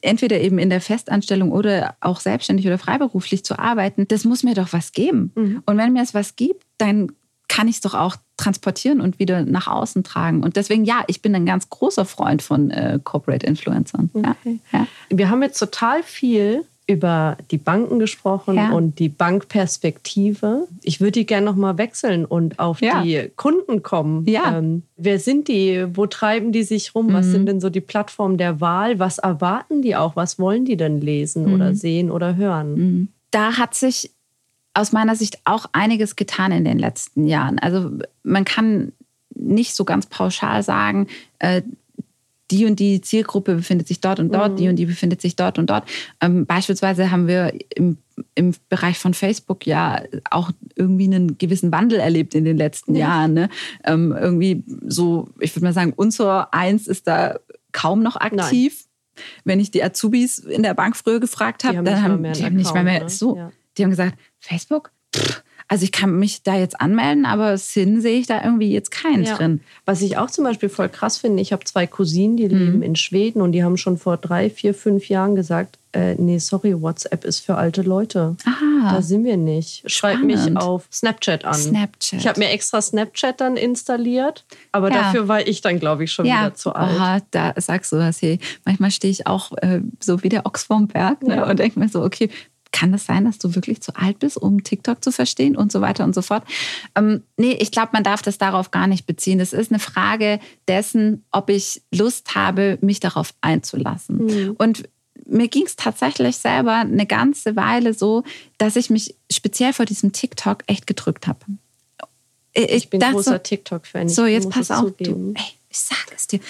entweder eben in der Festanstellung oder auch selbstständig oder freiberuflich zu arbeiten. Das muss mir doch was geben. Mhm. Und wenn mir es was gibt, dann kann ich es doch auch transportieren und wieder nach außen tragen. Und deswegen, ja, ich bin ein ganz großer Freund von äh, Corporate Influencern. Okay. Ja, ja. Wir haben jetzt total viel über die Banken gesprochen ja. und die Bankperspektive. Ich würde die gerne nochmal wechseln und auf ja. die Kunden kommen. Ja. Ähm, wer sind die? Wo treiben die sich rum? Mhm. Was sind denn so die Plattformen der Wahl? Was erwarten die auch? Was wollen die denn lesen mhm. oder sehen oder hören? Mhm. Da hat sich aus meiner Sicht auch einiges getan in den letzten Jahren. Also man kann nicht so ganz pauschal sagen, äh, die und die Zielgruppe befindet sich dort und dort, mhm. die und die befindet sich dort und dort. Ähm, beispielsweise haben wir im, im Bereich von Facebook ja auch irgendwie einen gewissen Wandel erlebt in den letzten ja. Jahren. Ne? Ähm, irgendwie so, ich würde mal sagen, unser Eins ist da kaum noch aktiv. Nein. Wenn ich die Azubis in der Bank früher gefragt habe, dann haben die haben nicht mehr, mehr ne? so. Ja. Die haben gesagt, Facebook? Pff, also ich kann mich da jetzt anmelden, aber Sinn sehe ich da irgendwie jetzt keinen ja. drin. Was ich auch zum Beispiel voll krass finde, ich habe zwei Cousinen, die mhm. leben in Schweden und die haben schon vor drei, vier, fünf Jahren gesagt, äh, nee, sorry, WhatsApp ist für alte Leute. Aha. Da sind wir nicht. Schreib mich auf Snapchat an. Snapchat. Ich habe mir extra Snapchat dann installiert, aber ja. dafür war ich dann, glaube ich, schon ja. wieder zu alt. Aha, da sagst du was. Hey, manchmal stehe ich auch äh, so wie der Ochs vorm Berg ne, und denke mir so, okay, kann es sein, dass du wirklich zu alt bist, um TikTok zu verstehen und so weiter und so fort. Ähm, nee, ich glaube, man darf das darauf gar nicht beziehen. Es ist eine Frage dessen, ob ich Lust habe, mich darauf einzulassen. Mhm. Und mir ging es tatsächlich selber eine ganze Weile so, dass ich mich speziell vor diesem TikTok echt gedrückt habe. Ich, ich, bin großer so, TikTok-Fan. So, jetzt pass auf. Du, ey, ich sage es dir.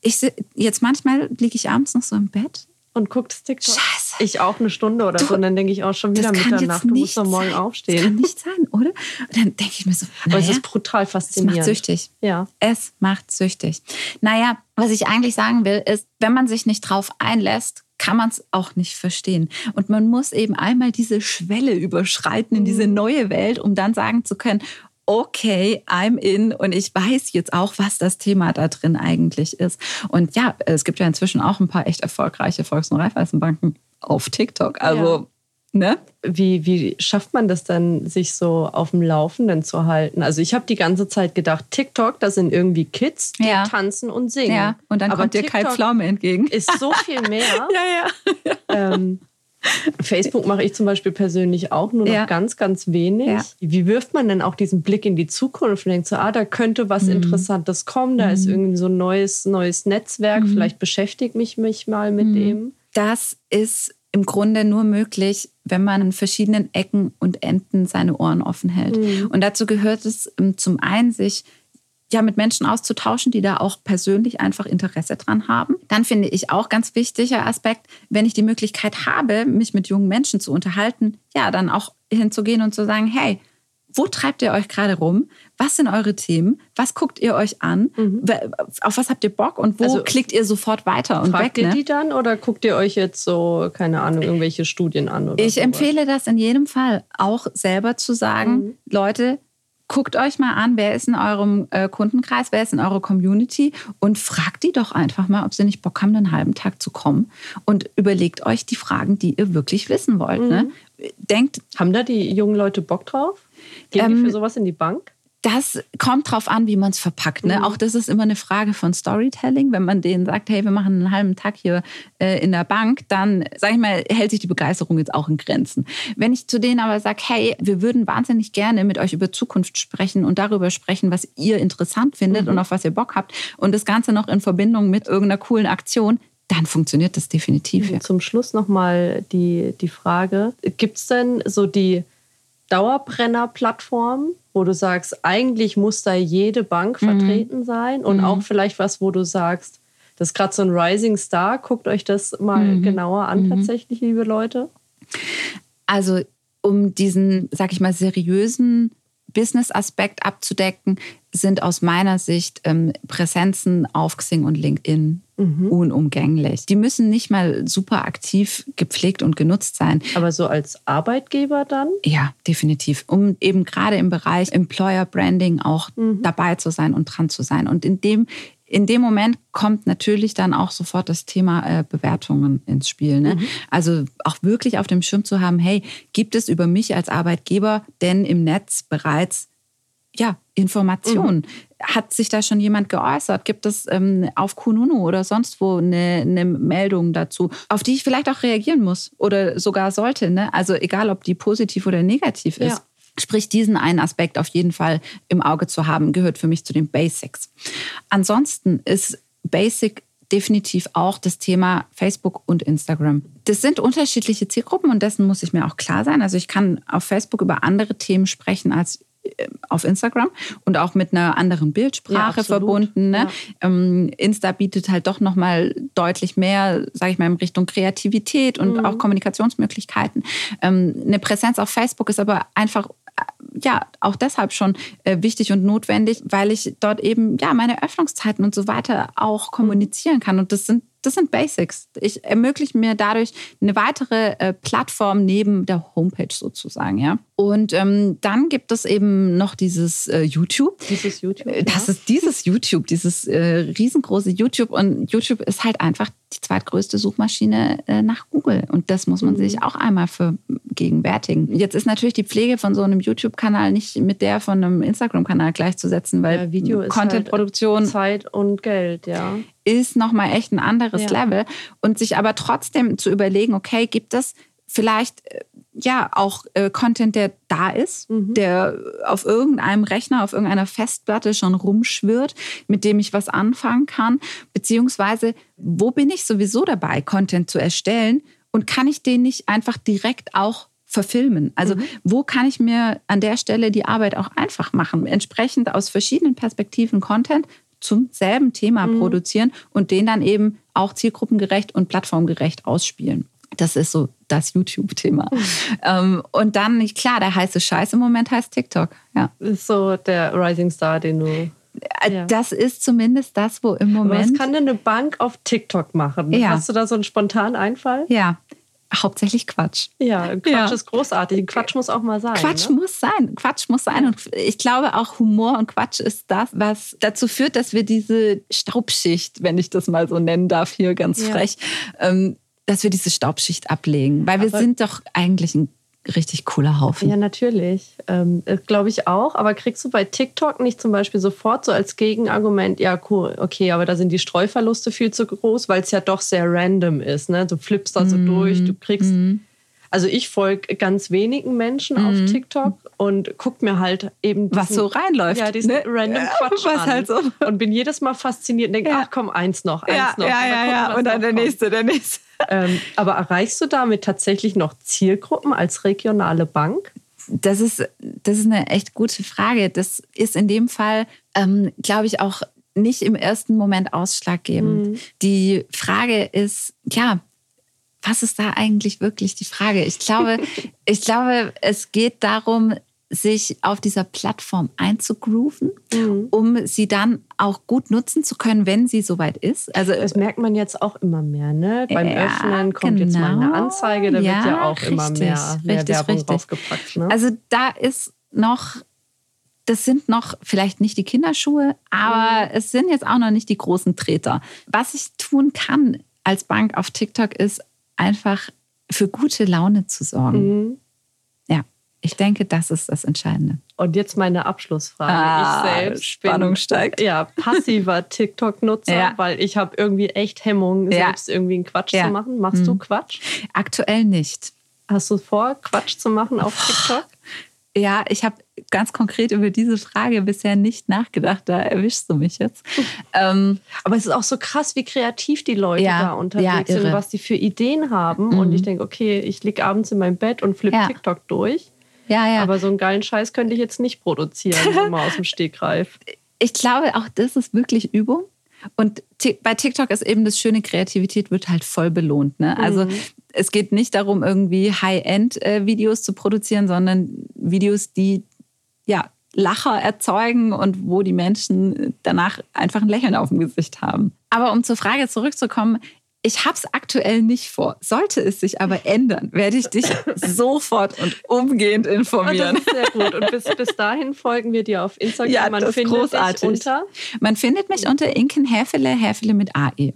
Ich, jetzt manchmal liege ich abends noch so im Bett und guckt TikTok. Scheiße. Ich auch eine Stunde oder du, so. Und dann denke ich auch schon wieder Mitternacht. Du musst doch morgen sein. aufstehen. Das kann nicht sein, oder? Und dann denke ich mir so, naja, Aber es ist brutal faszinierend. Es macht süchtig. Ja. Es macht süchtig. Naja, was ich eigentlich sagen will, ist, wenn man sich nicht drauf einlässt, kann man es auch nicht verstehen. Und man muss eben einmal diese Schwelle überschreiten in diese mhm. neue Welt, um dann sagen zu können, okay, I'm in und ich weiß jetzt auch, was das Thema da drin eigentlich ist. Und ja, es gibt ja inzwischen auch ein paar echt erfolgreiche Volks- und Raiffeisenbanken auf TikTok. Also, ja. ne? Wie, wie schafft man das dann, sich so auf dem Laufenden zu halten? Also ich habe die ganze Zeit gedacht, TikTok, das sind irgendwie Kids, die ja. tanzen und singen. Ja, und dann Aber kommt dir Kai Pflaume entgegen. Ist so viel mehr. (laughs) ja, ja. Ähm, (laughs) Facebook mache ich zum Beispiel persönlich auch nur noch Ja. ganz, ganz wenig. Ja. Wie wirft man denn auch diesen Blick in die Zukunft und denkt so, ah, da könnte was Mhm. Interessantes kommen, da ist irgendwie so ein neues, neues Netzwerk, Mhm. vielleicht beschäftige ich mich mal mit dem. Das ist im Grunde nur möglich, wenn man an verschiedenen Ecken und Enden seine Ohren offen hält. Und dazu gehört es ähm, zum einen, sich ja mit Menschen auszutauschen, die da auch persönlich einfach Interesse dran haben. Dann finde ich auch ganz wichtiger Aspekt, wenn ich die Möglichkeit habe, mich mit jungen Menschen zu unterhalten, ja, dann auch hinzugehen und zu sagen, hey, wo treibt ihr euch gerade rum? Was sind eure Themen? Was guckt ihr euch an? Wer- Auf was habt ihr Bock? Und wo Also- klickt ihr sofort weiter und Fragt weg? ihr ne? die dann oder guckt ihr euch jetzt so, keine Ahnung, irgendwelche Studien an? Ich sowas? empfehle das in jedem Fall auch selber zu sagen, Leute, guckt euch mal an, wer ist in eurem äh, Kundenkreis, wer ist in eurer Community und fragt die doch einfach mal, ob sie nicht Bock haben, einen halben Tag zu kommen und überlegt euch die Fragen, die ihr wirklich wissen wollt. Ne? Denkt, Haben da die jungen Leute Bock drauf? Gehen die Ähm, für sowas in die Bank? Das kommt drauf an, wie man es verpackt. Ne? Auch das ist immer eine Frage von Storytelling. Wenn man denen sagt, hey, wir machen einen halben Tag hier äh, in der Bank, dann, sag ich mal, hält sich die Begeisterung jetzt auch in Grenzen. Wenn ich zu denen aber sage, hey, wir würden wahnsinnig gerne mit euch über Zukunft sprechen und darüber sprechen, was ihr interessant findet und auf was ihr Bock habt und das Ganze noch in Verbindung mit irgendeiner coolen Aktion, dann funktioniert das definitiv. Ja. Zum Schluss nochmal die, die Frage, gibt es denn so die Dauerbrenner-Plattform, wo du sagst, eigentlich muss da jede Bank Mhm. vertreten sein und auch vielleicht was, wo du sagst, das ist gerade so ein Rising Star, guckt euch das mal Mhm. genauer an tatsächlich, liebe Leute. Also um diesen, sag ich mal, seriösen Business-Aspekt abzudecken, sind aus meiner Sicht ähm, Präsenzen auf Xing und LinkedIn unumgänglich. Die müssen nicht mal super aktiv gepflegt und genutzt sein. Aber so als Arbeitgeber dann? Ja, definitiv. Um eben gerade im Bereich Employer Branding auch dabei zu sein und dran zu sein. Und in dem, in dem Moment kommt natürlich dann auch sofort das Thema äh, Bewertungen ins Spiel. Ne? Also auch wirklich auf dem Schirm zu haben, hey, gibt es über mich als Arbeitgeber denn im Netz bereits ja, Informationen. Hat sich da schon jemand geäußert? Gibt es ähm, auf Kununu oder sonst wo eine, eine Meldung dazu, auf die ich vielleicht auch reagieren muss oder sogar sollte? Ne? Also egal, ob die positiv oder negativ ist. Ja. Sprich, diesen einen Aspekt auf jeden Fall im Auge zu haben, gehört für mich zu den Basics. Ansonsten ist Basic definitiv auch das Thema Facebook und Instagram. Das sind unterschiedliche Zielgruppen und dessen muss ich mir auch klar sein. Also ich kann auf Facebook über andere Themen sprechen als auf Instagram und auch mit einer anderen Ja, Bildsprache absolut. verbunden. Ne? Ja. Ähm, Insta bietet halt doch noch mal deutlich mehr, sage ich mal, in Richtung Kreativität und Mhm. auch Kommunikationsmöglichkeiten. Ähm, eine Präsenz auf Facebook ist aber einfach äh, ja auch deshalb schon äh, wichtig und notwendig, weil ich dort eben ja meine Öffnungszeiten und so weiter auch kommunizieren kann und das sind das sind Basics. Ich ermögliche mir dadurch eine weitere äh, Plattform neben der Homepage sozusagen, ja. Und ähm, dann gibt es eben noch dieses äh, YouTube. Dieses YouTube. Äh, Das ja. ist dieses (laughs) YouTube, dieses äh, riesengroße YouTube. Und YouTube ist halt einfach die zweitgrößte Suchmaschine äh, nach Google. Und das muss man sich auch einmal vergegenwärtigen. Jetzt ist natürlich die Pflege von so einem YouTube-Kanal nicht mit der von einem Instagram-Kanal gleichzusetzen, weil Ja, Video Content-Produktion halt Zeit und Geld, ja. Ist nochmal echt ein anderes Ja. Level. Und sich aber trotzdem zu überlegen, okay, gibt es vielleicht äh, ja auch äh, Content, der da ist, der auf irgendeinem Rechner, auf irgendeiner Festplatte schon rumschwirrt, mit dem ich was anfangen kann, beziehungsweise wo bin ich sowieso dabei, Content zu erstellen und kann ich den nicht einfach direkt auch verfilmen? Also wo kann ich mir an der Stelle die Arbeit auch einfach machen? Entsprechend aus verschiedenen Perspektiven Content zum selben Thema produzieren und den dann eben auch zielgruppengerecht und plattformgerecht ausspielen. Das ist so das YouTube-Thema. Ähm, und dann, klar, der heiße Scheiß im Moment heißt TikTok. Ja. Das ist so der Rising Star, den du. Äh, Ja. Das ist zumindest das, wo im Aber was Moment. kann denn eine Bank auf TikTok machen? Ja. Hast du da so einen spontanen Einfall? ja, hauptsächlich Quatsch. Ja, Quatsch Ja. ist großartig. Quatsch muss auch mal sein. Quatsch ne? muss sein. Quatsch muss sein. Und ich glaube auch Humor und Quatsch ist das, was dazu führt, dass wir diese Staubschicht, wenn ich das mal so nennen darf, hier ganz Ja. frech, ähm, dass wir diese Staubschicht ablegen. Weil wir Aber- sind doch eigentlich ein richtig cooler Haufen. Ja, natürlich. Ähm, Glaube ich auch. Aber kriegst du bei TikTok nicht zum Beispiel sofort so als Gegenargument, ja, cool, okay, aber da sind die Streuverluste viel zu groß, weil es ja doch sehr random ist. Ne? Du flippst da so durch, du kriegst Also ich folge ganz wenigen Menschen mhm. auf TikTok und gucke mir halt eben diesen, was so reinläuft, ja diesen ne? random (laughs) Quatsch was an halt so. und bin jedes Mal fasziniert und denke, ja. ach komm eins noch, eins ja, noch. Ja, ja, ja. Und dann der kommt. nächste, der nächste. (laughs) Ähm, aber erreichst du damit tatsächlich noch Zielgruppen als regionale Bank? Das ist, das ist eine echt gute Frage. Das ist in dem Fall, ähm, glaube ich, auch nicht im ersten Moment ausschlaggebend. Mhm. Die Frage ist, ja, was ist da eigentlich wirklich die Frage? Ich glaube, (laughs) ich glaube, es geht darum, sich auf dieser Plattform einzugrooven, mhm. um sie dann auch gut nutzen zu können, wenn sie soweit ist. Also das merkt man jetzt auch immer mehr. Ne? Beim ja, Öffnen kommt genau. jetzt mal eine genau. Anzeige, da ja, wird ja auch richtig, immer mehr, mehr richtig, Werbung richtig. draufgepackt. Ne? Also da ist noch das sind noch vielleicht nicht die Kinderschuhe, aber mhm. es sind jetzt auch noch nicht die großen Treter. Was ich tun kann als Bank auf TikTok ist einfach für gute Laune zu sorgen. Mhm. Ja, ich denke, das ist das Entscheidende. Und jetzt meine Abschlussfrage. Ah, ich selbst Spannung bin, steigt. Ja, passiver (laughs) TikTok-Nutzer, ja. weil ich habe irgendwie echt Hemmungen, ja. selbst irgendwie einen Quatsch ja. zu machen. Machst mhm. du Quatsch? Aktuell nicht. Hast du vor, Quatsch zu machen auf TikTok? Ja, ich habe ganz konkret über diese Frage bisher nicht nachgedacht. Da erwischst du mich jetzt. ähm, Aber es ist auch so krass, wie kreativ die Leute ja, da unterwegs ja, sind, was die für Ideen haben. Mhm. Und ich denke, okay, ich liege abends in meinem Bett und flippe ja. TikTok durch. Ja, ja. Aber so einen geilen Scheiß könnte ich jetzt nicht produzieren, (laughs) mal aus dem Stegreif. Ich glaube, auch das ist wirklich Übung. Und bei TikTok ist eben das schöne, Kreativität wird halt voll belohnt. Ne? Also mhm. es geht nicht darum, irgendwie High-End-Videos zu produzieren, sondern Videos, die ja Lacher erzeugen und wo die Menschen danach einfach ein Lächeln auf dem Gesicht haben. Aber um zur Frage zurückzukommen, ich habe es aktuell nicht vor. Sollte es sich aber ändern, werde ich dich sofort und umgehend informieren. Und das ist sehr gut. Und bis, bis dahin folgen wir dir auf Instagram. Ja, Man das findet großartig. Unter? Man findet mich unter Inken Häfele, Häfele mit AE.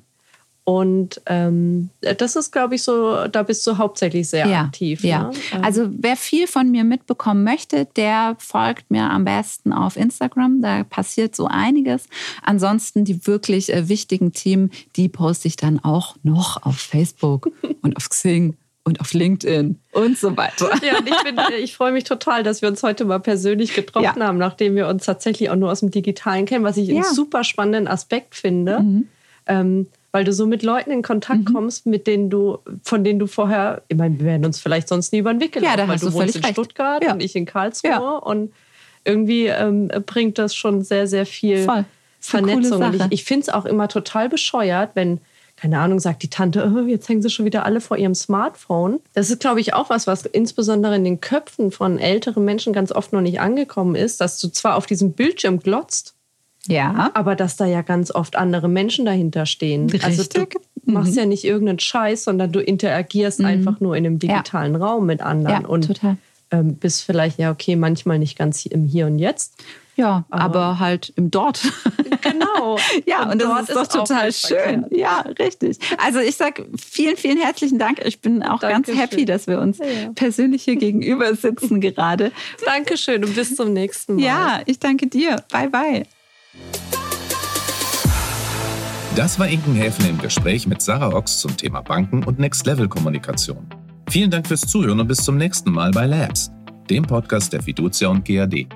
Und ähm, das ist, glaube ich, so, da bist du hauptsächlich sehr ja, aktiv. Ja. Ne? Also wer viel von mir mitbekommen möchte, der folgt mir am besten auf Instagram. Da passiert so einiges. Ansonsten die wirklich äh, wichtigen Themen, die poste ich dann auch noch auf Facebook (laughs) und auf Xing und auf LinkedIn und so weiter. Ja, und ich, ich freue mich total, dass wir uns heute mal persönlich getroffen ja. haben, nachdem wir uns tatsächlich auch nur aus dem Digitalen kennen, was ich ja. einen super spannenden Aspekt finde. Mhm. Ähm, weil du so mit Leuten in Kontakt mhm. kommst, mit denen du, von denen du vorher, ich meine, wir werden uns vielleicht sonst nie über den Weg gelaufen, ja, da weil du, wohnst in recht. Stuttgart ja. und ich in Karlsruhe ja. und irgendwie ähm, bringt das schon sehr, sehr viel Voll. Vernetzung. Ich, ich finde es auch immer total bescheuert, wenn keine Ahnung, sagt die Tante, oh, jetzt hängen sie schon wieder alle vor ihrem Smartphone. Das ist, glaube ich, auch was, was insbesondere in den Köpfen von älteren Menschen ganz oft noch nicht angekommen ist, dass du zwar auf diesem Bildschirm glotzt, ja. Aber dass da ja ganz oft andere Menschen dahinter stehen. Richtig. Also du machst mhm. ja nicht irgendeinen Scheiß, sondern du interagierst mhm. einfach nur in einem digitalen ja. Raum mit anderen. Ja, und total. Ähm, bist vielleicht, ja, okay, manchmal nicht ganz im Hier und Jetzt. Ja, aber, aber halt im Dort. Genau. (laughs) ja, und, und das ist doch total schön. Ja, richtig. Also ich sage vielen, vielen herzlichen Dank. Ich bin auch Dankeschön. ganz happy, dass wir uns ja. persönlich hier gegenüber sitzen (laughs) gerade. Dankeschön und bis zum nächsten Mal. Ja, ich danke dir. Bye, bye. Das war Inkenhäfen im Gespräch mit Sarah Ochs zum Thema Banken und Next-Level-Kommunikation. Vielen Dank fürs Zuhören und bis zum nächsten Mal bei Labs, dem Podcast der Fiducia und GAD.